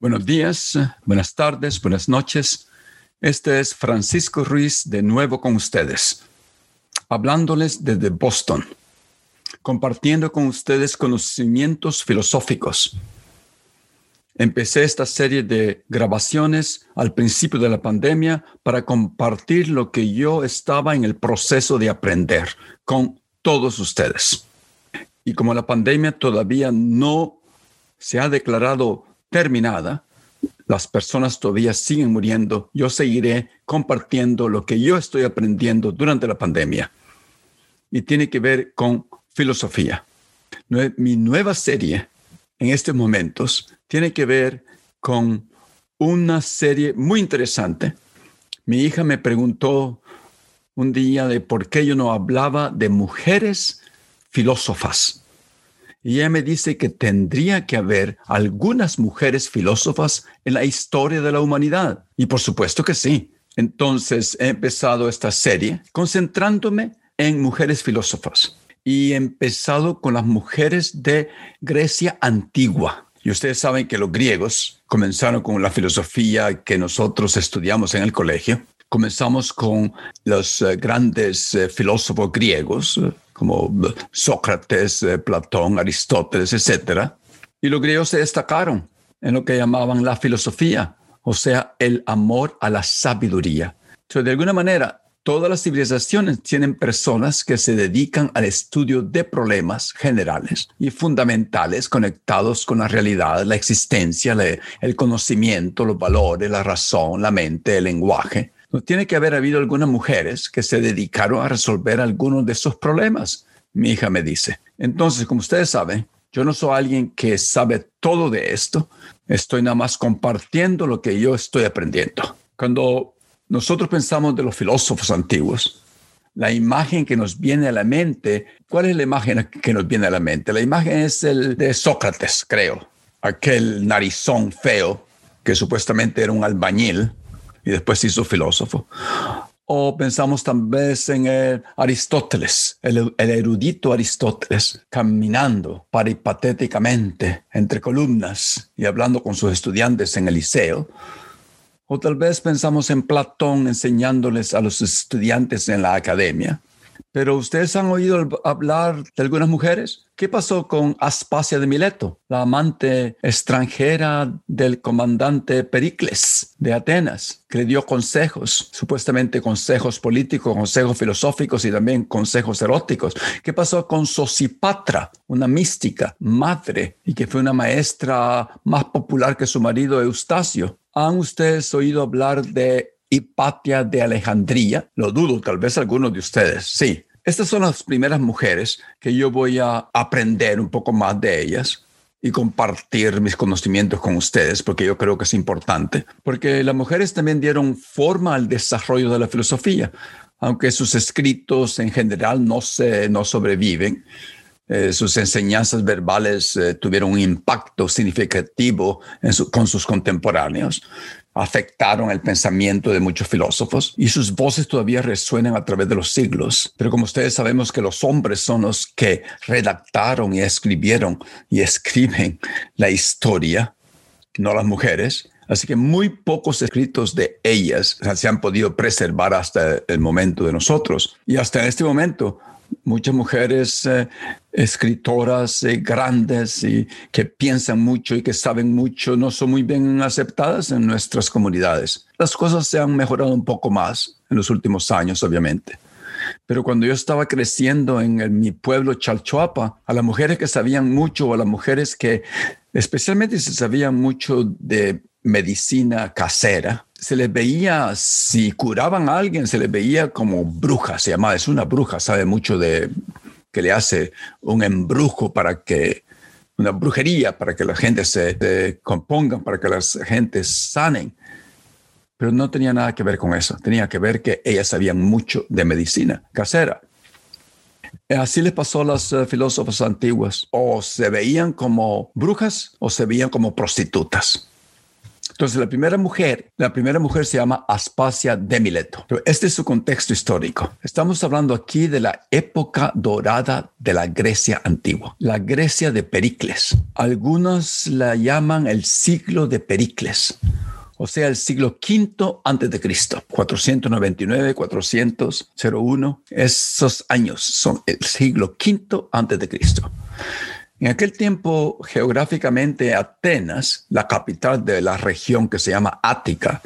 Buenos días, buenas tardes, buenas noches. Este es Francisco Ruiz de nuevo con ustedes, hablándoles desde Boston, compartiendo con ustedes conocimientos filosóficos. Empecé esta serie de grabaciones al principio de la pandemia para compartir lo que yo estaba en el proceso de aprender con todos ustedes. Y como la pandemia todavía no se ha declarado terminada, las personas todavía siguen muriendo, yo seguiré compartiendo lo que yo estoy aprendiendo durante la pandemia. Y tiene que ver con filosofía. Mi nueva serie en estos momentos tiene que ver con una serie muy interesante. Mi hija me preguntó un día de por qué yo no hablaba de mujeres filósofas. Y ella me dice que tendría que haber algunas mujeres filósofas en la historia de la humanidad. Y por supuesto que sí. Entonces he empezado esta serie concentrándome en mujeres filósofas. Y he empezado con las mujeres de Grecia antigua. Y ustedes saben que los griegos comenzaron con la filosofía que nosotros estudiamos en el colegio. Comenzamos con los eh, grandes eh, filósofos griegos, como Sócrates, eh, Platón, Aristóteles, etc. Y los griegos se destacaron en lo que llamaban la filosofía, o sea, el amor a la sabiduría. Entonces, de alguna manera, todas las civilizaciones tienen personas que se dedican al estudio de problemas generales y fundamentales conectados con la realidad, la existencia, el conocimiento, los valores, la razón, la mente, el lenguaje tiene que haber habido algunas mujeres que se dedicaron a resolver algunos de esos problemas, mi hija me dice. Entonces, como ustedes saben, yo no soy alguien que sabe todo de esto, estoy nada más compartiendo lo que yo estoy aprendiendo. Cuando nosotros pensamos de los filósofos antiguos, la imagen que nos viene a la mente, ¿cuál es la imagen que nos viene a la mente? La imagen es el de Sócrates, creo, aquel narizón feo que supuestamente era un albañil y después hizo filósofo. O pensamos también en Aristóteles, el, erudito Aristóteles, caminando paripatéticamente entre columnas y hablando con sus estudiantes en el liceo. O tal vez pensamos en Platón enseñándoles a los estudiantes en la academia. Pero ustedes han oído hablar de algunas mujeres. ¿Qué pasó con Aspasia de Mileto, la amante extranjera del comandante Pericles de Atenas, que le dio consejos, supuestamente consejos políticos, consejos filosóficos y también consejos eróticos? ¿Qué pasó con Sosipatra, una mística, madre, y que fue una maestra más popular que su marido Eustacio? ¿Han ustedes oído hablar de Hipatia de Alejandría. Lo dudo, tal vez algunos de ustedes. Sí, estas son las primeras mujeres que yo voy a aprender un poco más de ellas y compartir mis conocimientos con ustedes, porque yo creo que es importante, porque las mujeres también dieron forma al desarrollo de la filosofía, aunque sus escritos en general no, se, no sobreviven. Eh, sus enseñanzas verbales eh, tuvieron un impacto significativo con sus contemporáneos afectaron el pensamiento de muchos filósofos y sus voces todavía resuenan a través de los siglos. Pero como ustedes sabemos que los hombres son los que redactaron y escribieron y escriben la historia, no las mujeres. Así que muy pocos escritos de ellas se han podido preservar hasta el momento de nosotros. Y hasta este momento muchas mujeres eh, escritoras eh, grandes y que piensan mucho y que saben mucho no son muy bien aceptadas en nuestras comunidades. Las cosas se han mejorado un poco más en los últimos años, obviamente. Pero cuando yo estaba creciendo en, mi pueblo Chalchuapa, a las mujeres que sabían mucho a las mujeres que especialmente se sabían mucho de medicina casera. Se les veía, si curaban a alguien, se les veía como bruja, se llamaba, es una bruja, sabe mucho de que le hace un embrujo para que, una brujería para que la gente se, se compongan, para que las gentes sanen. Pero no tenía nada que ver con eso, tenía que ver que ellas sabían mucho de medicina casera. Así les pasó a los uh, filósofos antiguos. O se veían como brujas o se veían como prostitutas. Entonces, la primera mujer, la primera mujer se llama Aspasia de Mileto. este es su contexto histórico. Estamos hablando aquí de la época dorada de la Grecia antigua, la Grecia de Pericles. Algunos la llaman el siglo de Pericles o sea, el siglo V antes de Cristo, 499, 401. Esos años son el siglo V antes de Cristo. En aquel tiempo, geográficamente, Atenas, la capital de la región que se llama Ática,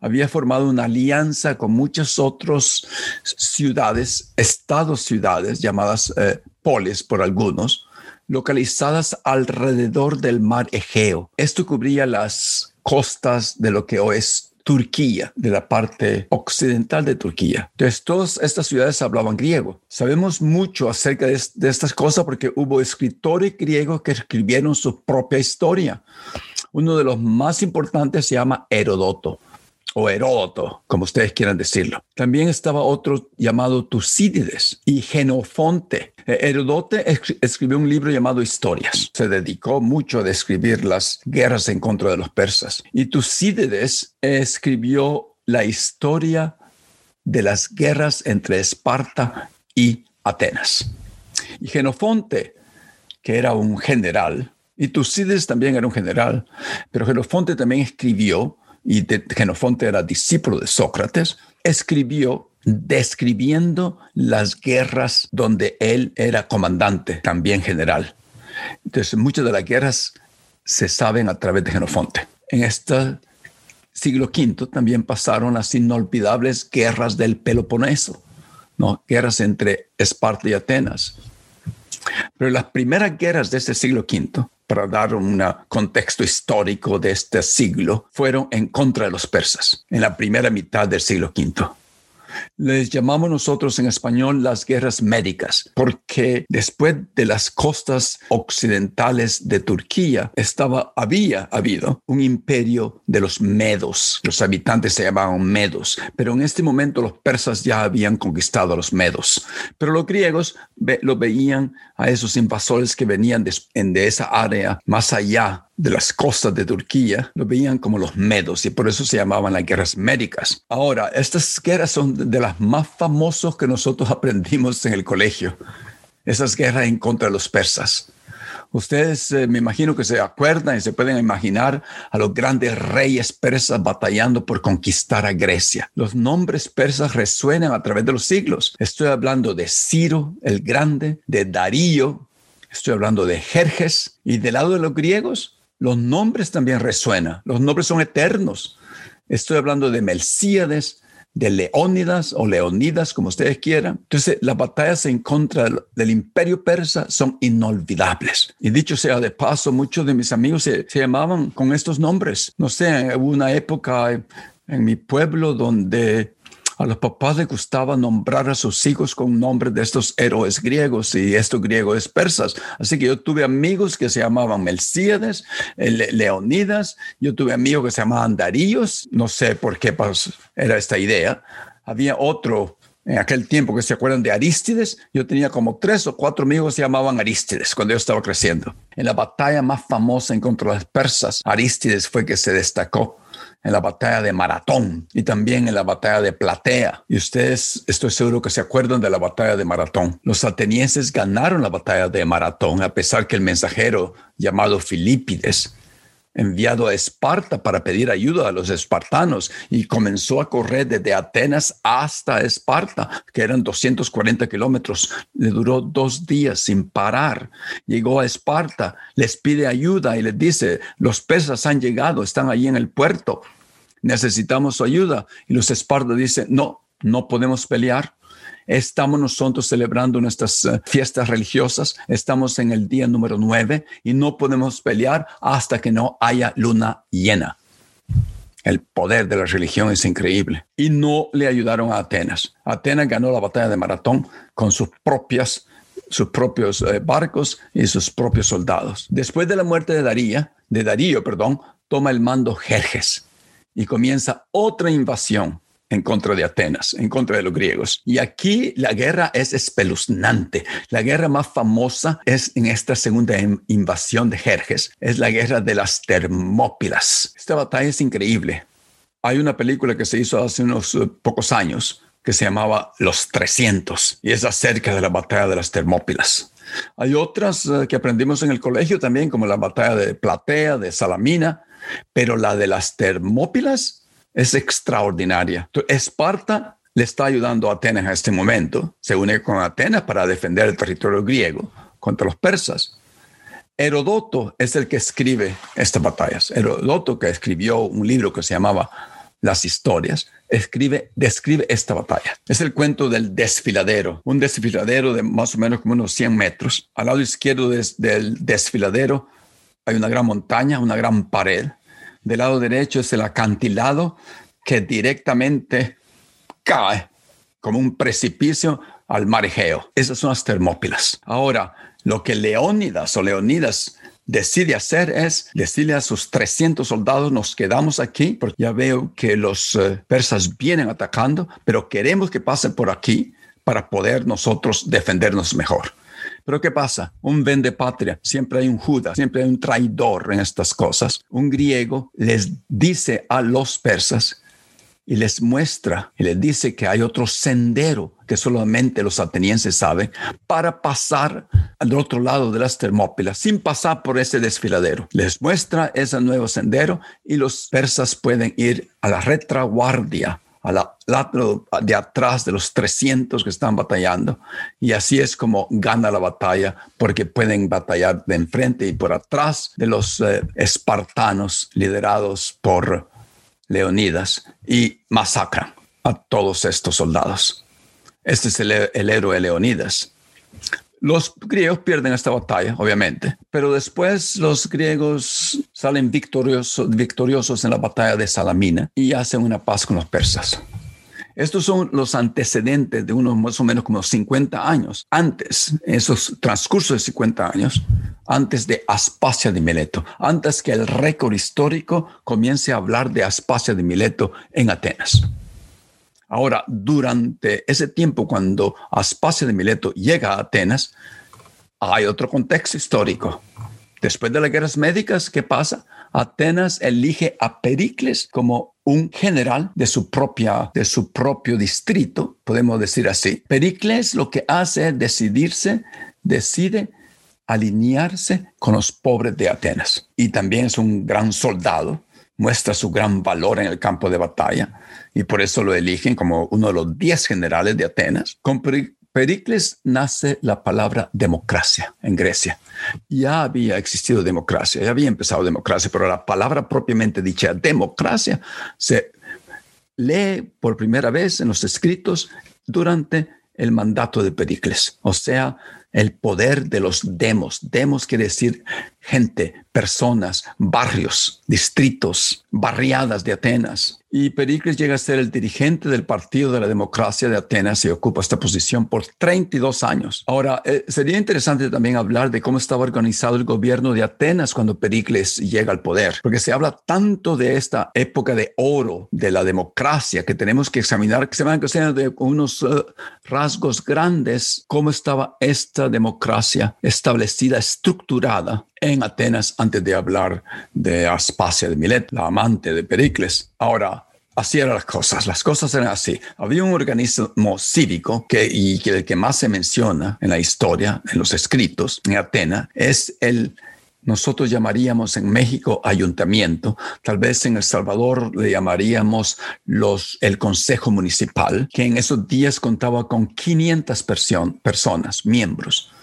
había formado una alianza con muchas otras ciudades, estados-ciudades, llamadas eh, polis por algunos, localizadas alrededor del mar Egeo. Esto cubría las costas de lo que hoy es Turquía, de la parte occidental de Turquía. Entonces, todas estas ciudades hablaban griego. Sabemos mucho acerca de, estas cosas porque hubo escritores griegos que escribieron su propia historia. Uno de los más importantes se llama Herodoto o Heródoto, como ustedes quieran decirlo. También estaba otro llamado Tucídides y Genofonte. Eh, Herodote escribió un libro llamado Historias. Se dedicó mucho a describir las guerras en contra de los persas. Y Tucídides escribió la historia de las guerras entre Esparta y Atenas. Y Genofonte, que era un general, y Tucídides también era un general, pero Genofonte también escribió y Genofonte era discípulo de Sócrates, escribió describiendo las guerras donde él era comandante, también general. Entonces, muchas de las guerras se saben a través de Genofonte. En este siglo V también pasaron las inolvidables guerras del Peloponeso, ¿no? guerras entre Esparta y Atenas. Pero las primeras guerras de este siglo V para dar un contexto histórico de este siglo, fueron en contra de los persas en la primera mitad del siglo V. Les llamamos nosotros en español las guerras médicas, porque después de las costas occidentales de Turquía estaba, había habido un imperio de los medos. Los habitantes se llamaban medos, pero en este momento los persas ya habían conquistado a los medos. Pero los griegos lo veían a esos invasores que venían de esa área más allá de las costas de Turquía lo veían como los medos y por eso se llamaban las guerras médicas. Ahora, estas guerras son de las más famosas que nosotros aprendimos en el colegio. Esas guerras en contra de los persas. Ustedes eh, me imagino que se acuerdan y se pueden imaginar a los grandes reyes persas batallando por conquistar a Grecia. Los nombres persas resuenan a través de los siglos. Estoy hablando de Ciro el Grande, de Darío, estoy hablando de Jerjes y del lado de los griegos los nombres también resuenan, los nombres son eternos. Estoy hablando de Melcíades, de Leónidas o Leonidas, como ustedes quieran. Entonces, las batallas en contra del, imperio persa son inolvidables. Y dicho sea de paso, muchos de mis amigos se, se llamaban con estos nombres. No sé, hubo una época en mi pueblo donde a los papás les gustaba nombrar a sus hijos con nombres de estos héroes griegos y estos griegos persas. Así que yo tuve amigos que se llamaban Melcíades, Leonidas, yo tuve amigos que se llamaban Daríos, no sé por qué era esta idea. Había otro en aquel tiempo que se acuerdan de Arístides, yo tenía como tres o cuatro amigos que se llamaban Arístides cuando yo estaba creciendo. En la batalla más famosa en contra de los persas, Arístides fue que se destacó en la batalla de Maratón y también en la batalla de Platea. Y ustedes, estoy seguro que se acuerdan de la batalla de Maratón. Los atenienses ganaron la batalla de Maratón a pesar que el mensajero llamado Filipides enviado a Esparta para pedir ayuda a los espartanos y comenzó a correr desde Atenas hasta Esparta, que eran 240 kilómetros. Le duró dos días sin parar. Llegó a Esparta, les pide ayuda y les dice, los persas han llegado, están allí en el puerto necesitamos su ayuda. Y los espartanos dicen, no, no podemos pelear. estamos nosotros celebrando nuestras eh, fiestas religiosas, estamos en el día número nueve y no podemos pelear hasta que no haya luna llena. El poder de la religión es increíble. Y no le ayudaron a Atenas. Atenas ganó la batalla de Maratón con sus propias sus propios eh, barcos y sus propios soldados. Después de la muerte de Darío, de Darío, perdón, toma el mando Jerjes y comienza otra invasión en contra de Atenas, en contra de los griegos. Y aquí la guerra es espeluznante. La guerra más famosa es en esta segunda invasión de Jerjes, es la guerra de las Termópilas. Esta batalla es increíble. Hay una película que se hizo hace unos eh, pocos años que se llamaba Los 300 y es acerca de la batalla de las Termópilas. Hay otras eh, que aprendimos en el colegio también, como la batalla de Platea, de Salamina, pero la de las Termópilas es extraordinaria. Esparta le está ayudando a Atenas en este momento, se une con Atenas para defender el territorio griego contra los persas. Herodoto es el que escribe estas batallas. Herodoto, que escribió un libro que se llamaba Las Historias, escribe, describe esta batalla. Es el cuento del desfiladero, un desfiladero de más o menos como unos 100 metros. Al lado izquierdo del desfiladero hay una gran montaña, una gran pared. Del lado derecho es el acantilado que directamente cae como un precipicio al mar Egeo. Esas son las Termópilas. Ahora, lo que Leónidas o Leonidas decide hacer es decirle a sus 300 soldados, nos quedamos aquí, porque ya veo que los eh, persas vienen atacando, pero queremos que pasen por aquí para poder nosotros defendernos mejor. Pero ¿qué pasa? Un vende patria, siempre hay un Judas, siempre hay un traidor en estas cosas. Un griego les dice a los persas y les muestra y les dice que hay otro sendero que solamente los atenienses saben para pasar al otro lado de las Termópilas sin pasar por ese desfiladero. Les muestra ese nuevo sendero y los persas pueden ir a la retraguardia de atrás de los 300 que están batallando. Y así es como gana la batalla, porque pueden batallar de enfrente y por atrás de los eh, espartanos liderados por Leonidas y masacran a todos estos soldados. Este es el, el héroe Leonidas. Los griegos pierden esta batalla, obviamente, pero después los griegos salen victoriosos, en la batalla de Salamina y hacen una paz con los persas. Estos son los antecedentes de unos más o menos como 50 años antes, esos transcursos de 50 años, antes de Aspasia de Mileto, antes que el récord histórico comience a hablar de Aspasia de Mileto en Atenas. Ahora, durante ese tiempo, cuando Aspasia de Mileto llega a Atenas, hay otro contexto histórico. Después de las guerras médicas, ¿qué pasa? Atenas elige a Pericles como un general de su, propia, de su propio distrito, podemos decir así. Pericles lo que hace es decidirse, decide alinearse con los pobres de Atenas. Y también es un gran soldado, muestra su gran valor en el campo de batalla y por eso lo eligen como uno de los diez generales de Atenas. Con Pericles nace la palabra democracia en Grecia. Ya había existido democracia, ya había empezado democracia, pero la palabra propiamente dicha, democracia, se lee por primera vez en los escritos durante el mandato de Pericles, o sea, el poder de los demos. Demos quiere decir gente, personas, barrios, distritos, barriadas de Atenas. Y Pericles llega a ser el dirigente del Partido de la Democracia de Atenas y ocupa esta posición por 32 años. Ahora, eh, sería interesante también hablar de cómo estaba organizado el gobierno de Atenas cuando Pericles llega al poder, porque se habla tanto de esta época de oro de la democracia que tenemos que examinar, que se van a hacer de unos eh, rasgos grandes, cómo estaba esta democracia establecida, estructurada en Atenas antes de hablar de Aspasia de Milet, la amante de Pericles. Ahora, así eran las cosas. Las cosas eran así. Había un organismo cívico que, y el que más se menciona en la historia, en los escritos, en Atenas, es el nosotros llamaríamos en México ayuntamiento, tal vez en El Salvador le llamaríamos los, el Consejo Municipal, que en esos días contaba con 500 personas, miembros.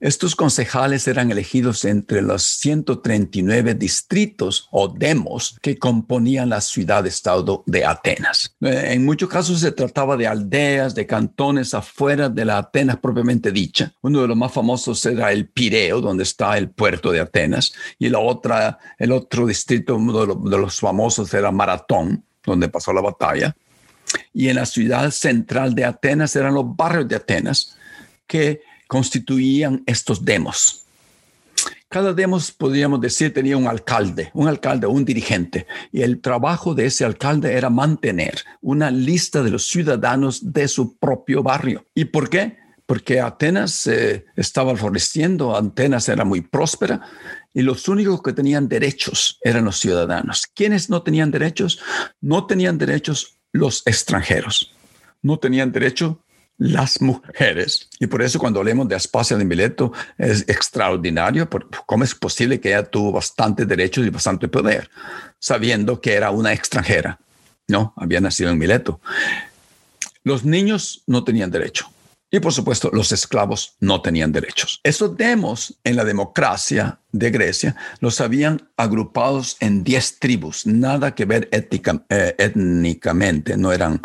Estos concejales eran elegidos entre los 139 distritos o demos que componían la ciudad-estado de Atenas. Eh, en muchos casos se trataba de aldeas, de cantones afuera de la Atenas propiamente dicha. Uno de los más famosos era el Pireo, donde está el puerto de Atenas, y la otra, el otro distrito, uno de los famosos era Maratón, donde pasó la batalla. Y en la ciudad central de Atenas eran los barrios de Atenas, que constituían estos demos. Cada demos, podríamos decir, tenía un alcalde, un alcalde un dirigente, y el trabajo de ese alcalde era mantener una lista de los ciudadanos de su propio barrio. ¿Y por qué? Porque Atenas eh, estaba floreciendo, Atenas era muy próspera, y los únicos que tenían derechos eran los ciudadanos. ¿Quiénes no tenían derechos? No tenían derechos los extranjeros. No tenían derecho las mujeres. Y por eso cuando hablemos de Aspasia de Mileto es extraordinario, porque cómo es posible que ella tuvo bastante derechos y bastante poder, sabiendo que era una extranjera. No, había nacido en Mileto. Los niños no tenían derecho. Y por supuesto, los esclavos no tenían derechos. Esos demos en la democracia de Grecia los habían agrupados en 10 tribus, nada que ver eh, étnicamente, no eran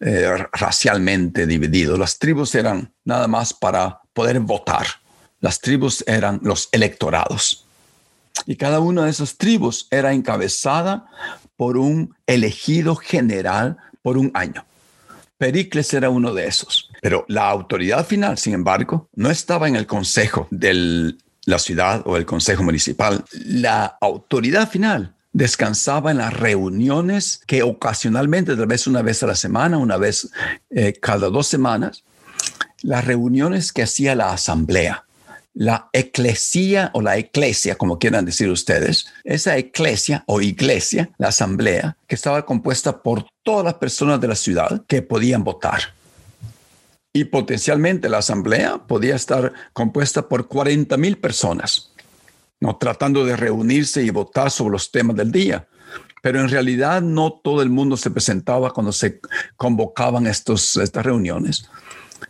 eh, racialmente divididos. Las tribus eran nada más para poder votar. Las tribus eran los electorados. Y cada una de esas tribus era encabezada por un elegido general por un año. Pericles era uno de esos. Pero la autoridad final, sin embargo, no estaba en el consejo de la ciudad o el consejo municipal. La autoridad final descansaba en las reuniones que ocasionalmente, tal vez una vez a la semana, una vez eh, cada dos semanas, las reuniones que hacía la asamblea la eclesía o la eclesia, como quieran decir ustedes, esa eclesia o iglesia, la asamblea, que estaba compuesta por todas las personas de la ciudad que podían votar. Y potencialmente la asamblea podía estar compuesta por 40 mil personas, no tratando de reunirse y votar sobre los temas del día. Pero en realidad no todo el mundo se presentaba cuando se convocaban estos, estas reuniones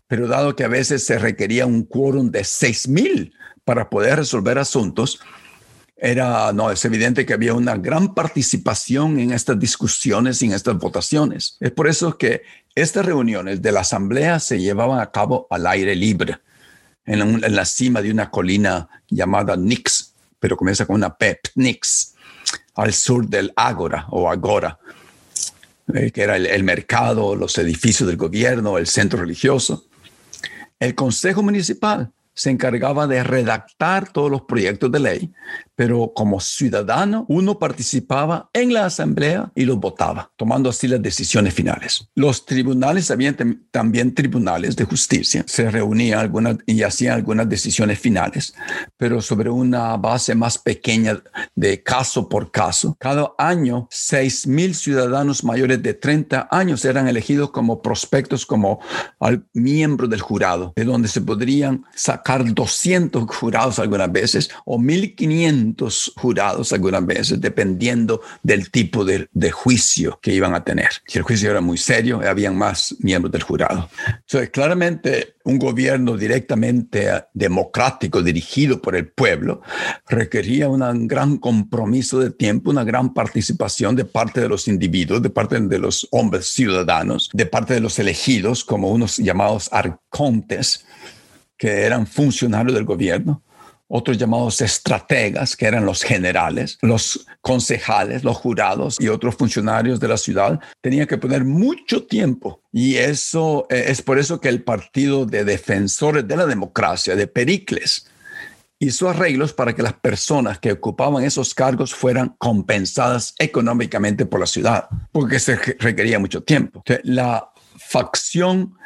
pero dado que a veces se requería un quórum de seis mil para poder resolver asuntos, era, no, es evidente que había una gran participación en estas discusiones y en estas votaciones. Es por eso que estas reuniones de la asamblea se llevaban a cabo al aire libre, en, la cima de una colina llamada Nix, pero comienza con una P, Nix, al sur del Ágora o Agora, eh, que era el, mercado, los edificios del gobierno, el centro religioso. El Consejo Municipal se encargaba de redactar todos los proyectos de ley, pero como ciudadano uno participaba en la asamblea y los votaba, tomando así las decisiones finales. Los tribunales habían también tribunales de justicia, se reunían algunas y hacían algunas decisiones finales, pero sobre una base más pequeña de caso por caso. Cada año, 6 mil ciudadanos mayores de 30 años eran elegidos como prospectos, como miembros del jurado, de donde se podrían sacar 200 jurados algunas veces o 1500 jurados algunas veces, dependiendo del tipo de, juicio que iban a tener. Si el juicio era muy serio, habían más miembros del jurado. Entonces, claramente, un gobierno directamente democrático, dirigido por el pueblo, requería un gran compromiso de tiempo, una gran participación de parte de los individuos, de parte de los hombres ciudadanos, de parte de los elegidos como unos llamados arcontes, que eran funcionarios del gobierno, otros llamados estrategas, que eran los generales, los concejales, los jurados y otros funcionarios de la ciudad, tenían que poner mucho tiempo. Y eso eh, es por eso que el Partido de Defensores de la Democracia, de Pericles, hizo arreglos para que las personas que ocupaban esos cargos fueran compensadas económicamente por la ciudad, porque se requería mucho tiempo. la facción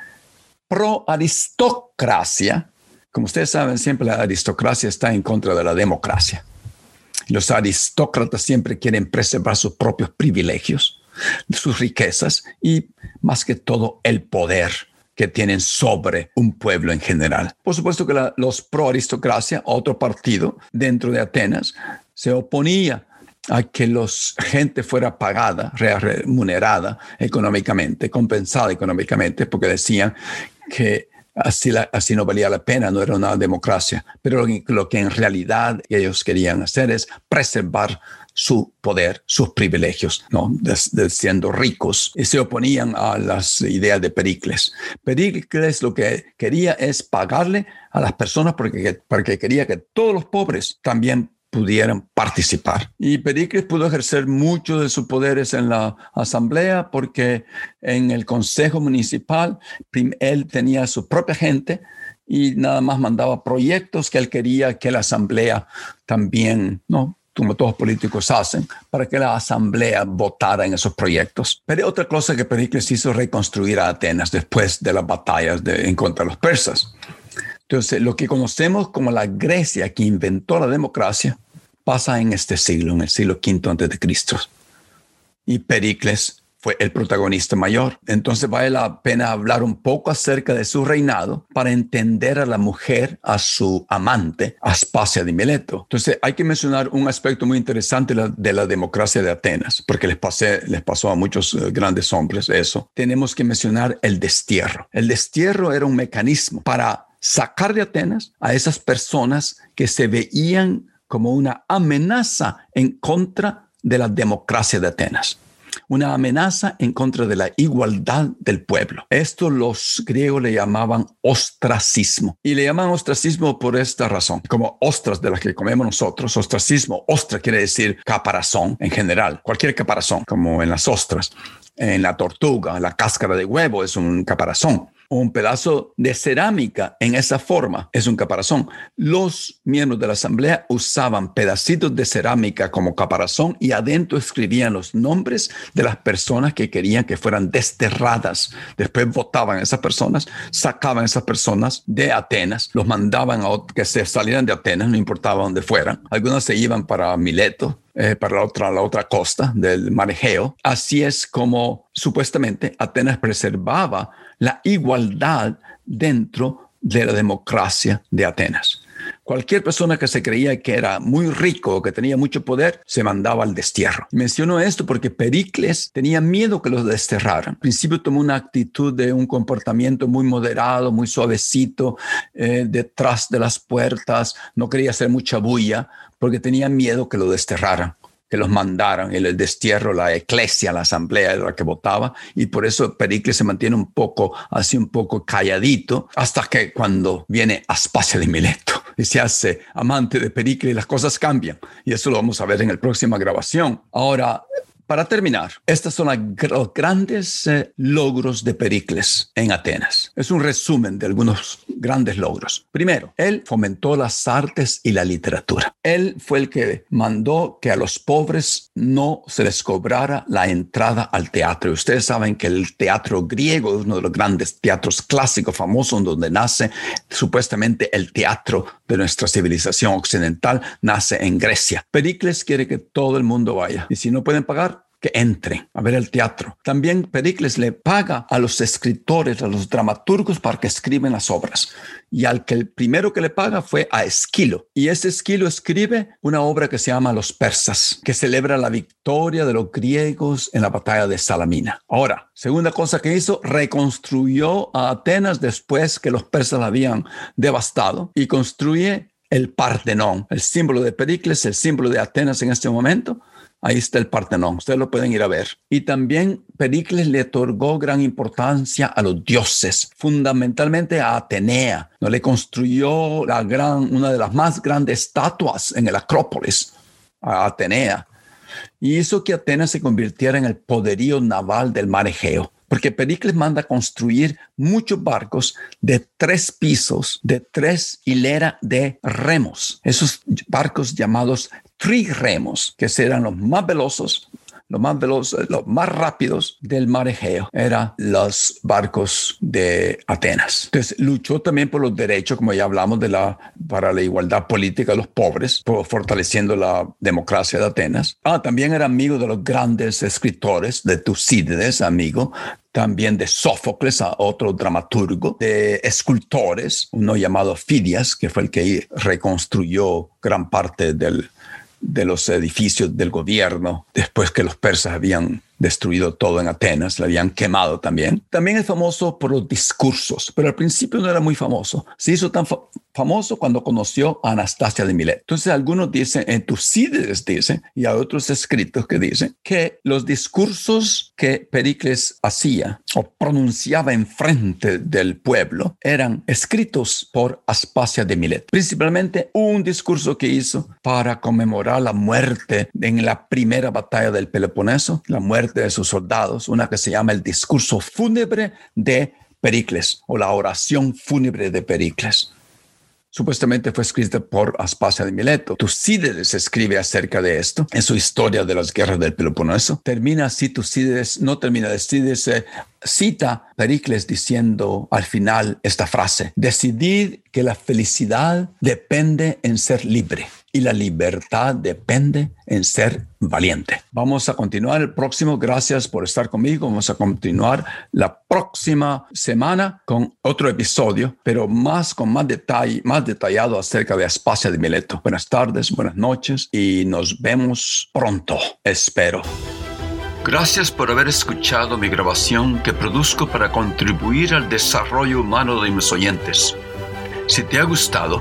pro-aristocracia. Como ustedes saben, siempre la aristocracia está en contra de la democracia. Los aristócratas siempre quieren preservar sus propios privilegios, sus riquezas y más que todo el poder que tienen sobre un pueblo en general. Por supuesto que los pro-aristocracia, otro partido dentro de Atenas, se oponía a que la gente fuera pagada, remunerada económicamente, compensada económicamente, porque decían que así, así no valía la pena, no era una democracia. Pero lo que en realidad ellos querían hacer es preservar su poder, sus privilegios, ¿no? siendo ricos, y se oponían a las ideas de Pericles. Pericles lo que quería es pagarle a las personas porque, porque quería que todos los pobres también pudieran participar. Y Pericles pudo ejercer muchos de sus poderes en la asamblea porque en el consejo municipal él tenía su propia gente y nada más mandaba proyectos que él quería que la asamblea también, ¿no? como todos políticos hacen, para que la asamblea votara en esos proyectos. Pero otra cosa que Pericles hizo reconstruir a Atenas después de las batallas de, en contra de los persas. Entonces, lo que conocemos como la Grecia que inventó la democracia pasa en este siglo, en el siglo V antes de Cristo. Y Pericles fue el protagonista mayor. Entonces vale la pena hablar un poco acerca de su reinado para entender a la mujer, a su amante, Aspasia de Mileto. Entonces hay que mencionar un aspecto muy interesante de la, democracia de Atenas, porque les, pasé, les pasó a muchos eh, grandes hombres eso. Tenemos que mencionar el destierro. El destierro era un mecanismo para sacar de Atenas a esas personas que se veían como una amenaza en contra de la democracia de Atenas una amenaza en contra de la igualdad del pueblo. Esto los griegos le llamaban ostracismo. Y le llaman ostracismo por esta razón. Como ostras de las que comemos nosotros, ostracismo, ostra quiere decir caparazón en general, cualquier caparazón, como en las ostras. En la tortuga, la cáscara de huevo es un caparazón un pedazo de cerámica en esa forma es un caparazón. Los miembros de la asamblea usaban pedacitos de cerámica como caparazón y adentro escribían los nombres de las personas que querían que fueran desterradas. Después votaban a esas personas, sacaban a esas personas de Atenas, los mandaban a que se salieran de Atenas, no importaba dónde fueran. Algunos se iban para Mileto, eh, para la otra, la otra costa del mar Egeo. Así es como supuestamente Atenas preservaba la igualdad dentro de la democracia de Atenas. Cualquier persona que se creía que era muy rico o que tenía mucho poder se mandaba al destierro. Menciono esto porque Pericles tenía miedo que los desterraran. Al principio tomó una actitud de un comportamiento muy moderado, muy suavecito, eh, detrás de las puertas, no quería hacer mucha bulla porque tenía miedo que lo desterraran que los mandaron, el destierro, la eclesia, la asamblea era la que votaba, y por eso Pericles se mantiene un poco, así un poco calladito, hasta que cuando viene Aspasia de Mileto y se hace amante de Pericles, las cosas cambian, y eso lo vamos a ver en la próxima grabación. Ahora, para terminar, estos son los grandes eh, logros de Pericles en Atenas. Es un resumen de algunos grandes logros. Primero, él fomentó las artes y la literatura. Él fue el que mandó que a los pobres no se les cobrara la entrada al teatro. Ustedes saben que el teatro griego es uno de los grandes teatros clásicos famosos donde nace supuestamente el teatro de nuestra civilización occidental, nace en Grecia. Pericles quiere que todo el mundo vaya y si no pueden pagar, que entren a ver el teatro. También Pericles le paga a los escritores, a los dramaturgos para que escriben las obras. Y al que el primero que le paga fue a Esquilo. Y ese Esquilo escribe una obra que se llama Los persas, que celebra la victoria de los griegos en la batalla de Salamina. Ahora, segunda cosa que hizo, reconstruyó a Atenas después que los persas la habían devastado y construye el Partenón, el símbolo de Pericles, el símbolo de Atenas en este momento, Ahí está el Partenón, ustedes lo pueden ir a ver. Y también Pericles le otorgó gran importancia a los dioses, fundamentalmente a Atenea. ¿no? Le construyó una de las más grandes estatuas en el Acrópolis, a Atenea. Y hizo que Atenas se convirtiera en el poderío naval del mar Egeo porque Pericles manda construir muchos barcos de tres pisos, de tres hileras de remos. Esos barcos llamados triremos, que serán los más veloces, los más veloces, los más rápidos del mar Egeo, eran los barcos de Atenas. Entonces, luchó también por los derechos, como ya hablamos, de la, para la igualdad política de los pobres, fortaleciendo la democracia de Atenas. Ah, también era amigo de los grandes escritores, de Tucídides, amigo, también de Sófocles, otro dramaturgo, de escultores, uno llamado Fidias, que fue el que reconstruyó gran parte del, de los edificios del gobierno después que los persas habían destruido todo en Atenas, le habían quemado también. También es famoso por los discursos, pero al principio no era muy famoso. Se hizo tan famoso cuando conoció a Anastasia de Milet. Entonces algunos dicen, en Tucídides dice, y hay otros escritos que dicen, que los discursos que Pericles hacía o pronunciaba en frente del pueblo eran escritos por Aspasia de Milet. Principalmente un discurso que hizo para conmemorar la muerte en la primera batalla del Peloponeso, la muerte de sus soldados, una que se llama el discurso fúnebre de Pericles o la oración fúnebre de Pericles. Supuestamente fue escrita por Aspasia de Mileto. Tucídides escribe acerca de esto en su historia de las guerras del Peloponeso. Termina así Tucídides, no termina, Tucídides eh, cita Pericles diciendo al final esta frase, decidid que la felicidad depende en ser libre y la libertad depende en ser valiente. Vamos a continuar el próximo. Gracias por estar conmigo. Vamos a continuar la próxima semana con otro episodio, pero más con más detalle, más detallado acerca de Aspasia de Mileto. Buenas tardes, buenas noches y nos vemos pronto. Espero. Gracias por haber escuchado mi grabación que produzco para contribuir al desarrollo humano de mis oyentes. Si te ha gustado,